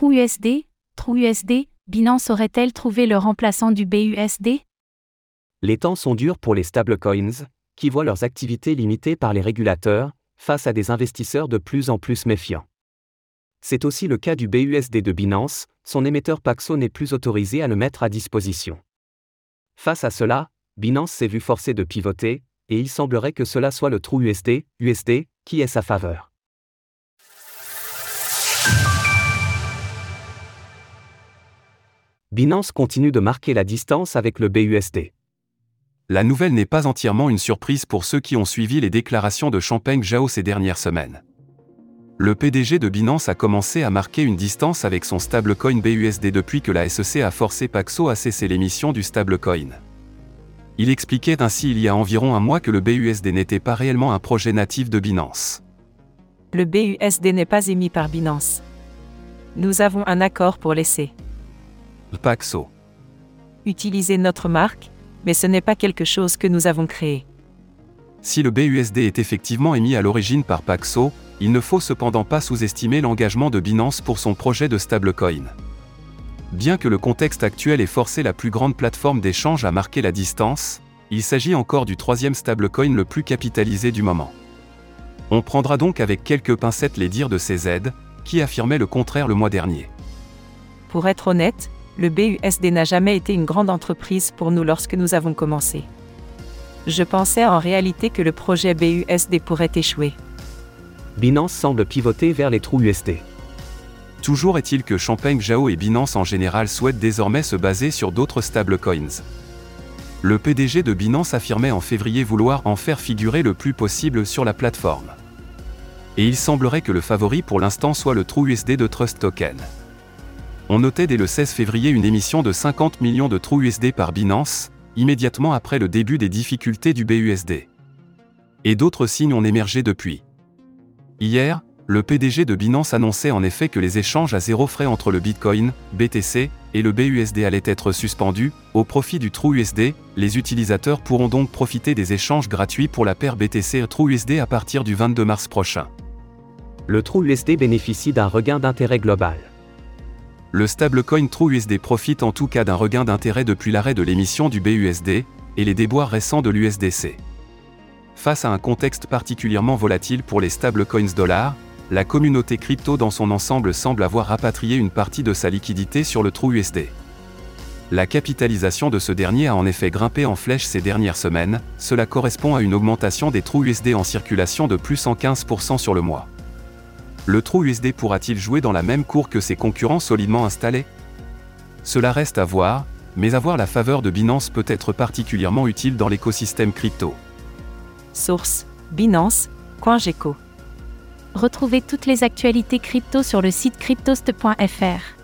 TrueUSD, TrueUSD, Binance aurait-elle trouvé le remplaçant du BUSD Les temps sont durs pour les stablecoins, qui voient leurs activités limitées par les régulateurs, face à des investisseurs de plus en plus méfiants. C'est aussi le cas du BUSD de Binance, son émetteur Paxo n'est plus autorisé à le mettre à disposition. Face à cela, Binance s'est vu forcé de pivoter, et il semblerait que cela soit le trou USD, USD, qui est sa faveur. Binance continue de marquer la distance avec le BUSD. La nouvelle n'est pas entièrement une surprise pour ceux qui ont suivi les déclarations de Champagne Zhao ces dernières semaines. Le PDG de Binance a commencé à marquer une distance avec son stablecoin BUSD depuis que la SEC a forcé Paxo à cesser l'émission du stablecoin. Il expliquait ainsi il y a environ un mois que le BUSD n'était pas réellement un projet natif de Binance. Le BUSD n'est pas émis par Binance. Nous avons un accord pour laisser Paxo. utiliser notre marque, mais ce n'est pas quelque chose que nous avons créé. Si le BUSD est effectivement émis à l'origine par Paxo, il ne faut cependant pas sous-estimer l'engagement de Binance pour son projet de stablecoin. Bien que le contexte actuel ait forcé la plus grande plateforme d'échange à marquer la distance, il s'agit encore du troisième stablecoin le plus capitalisé du moment. On prendra donc avec quelques pincettes les dires de CZ, qui affirmait le contraire le mois dernier. Pour être honnête, le BUSD n'a jamais été une grande entreprise pour nous lorsque nous avons commencé. Je pensais en réalité que le projet BUSD pourrait échouer. Binance semble pivoter vers les trous USD. Toujours est-il que Champagne Zhao et Binance en général souhaitent désormais se baser sur d'autres stablecoins. Le PDG de Binance affirmait en février vouloir en faire figurer le plus possible sur la plateforme. Et il semblerait que le favori pour l'instant soit le TrueUSD de Trust Token. On notait dès le 16 février une émission de 50 millions de TrueUSD par Binance, immédiatement après le début des difficultés du BUSD. Et d'autres signes ont émergé depuis. Hier, le PDG de Binance annonçait en effet que les échanges à zéro frais entre le Bitcoin, BTC, et le BUSD allaient être suspendus, au profit du TrueUSD, les utilisateurs pourront donc profiter des échanges gratuits pour la paire BTC et TrueUSD à partir du 22 mars prochain. Le trou USD bénéficie d'un regain d'intérêt global. Le stablecoin TrueUSD profite en tout cas d'un regain d'intérêt depuis l'arrêt de l'émission du BUSD, et les déboires récents de l'USDC. Face à un contexte particulièrement volatile pour les stablecoins dollars, la communauté crypto dans son ensemble semble avoir rapatrié une partie de sa liquidité sur le trou USD. La capitalisation de ce dernier a en effet grimpé en flèche ces dernières semaines, cela correspond à une augmentation des trous USD en circulation de plus 115% sur le mois. Le trou USD pourra-t-il jouer dans la même cour que ses concurrents solidement installés? Cela reste à voir, mais avoir la faveur de Binance peut être particulièrement utile dans l'écosystème crypto. Source Binance, CoinGecko. Retrouvez toutes les actualités crypto sur le site cryptost.fr.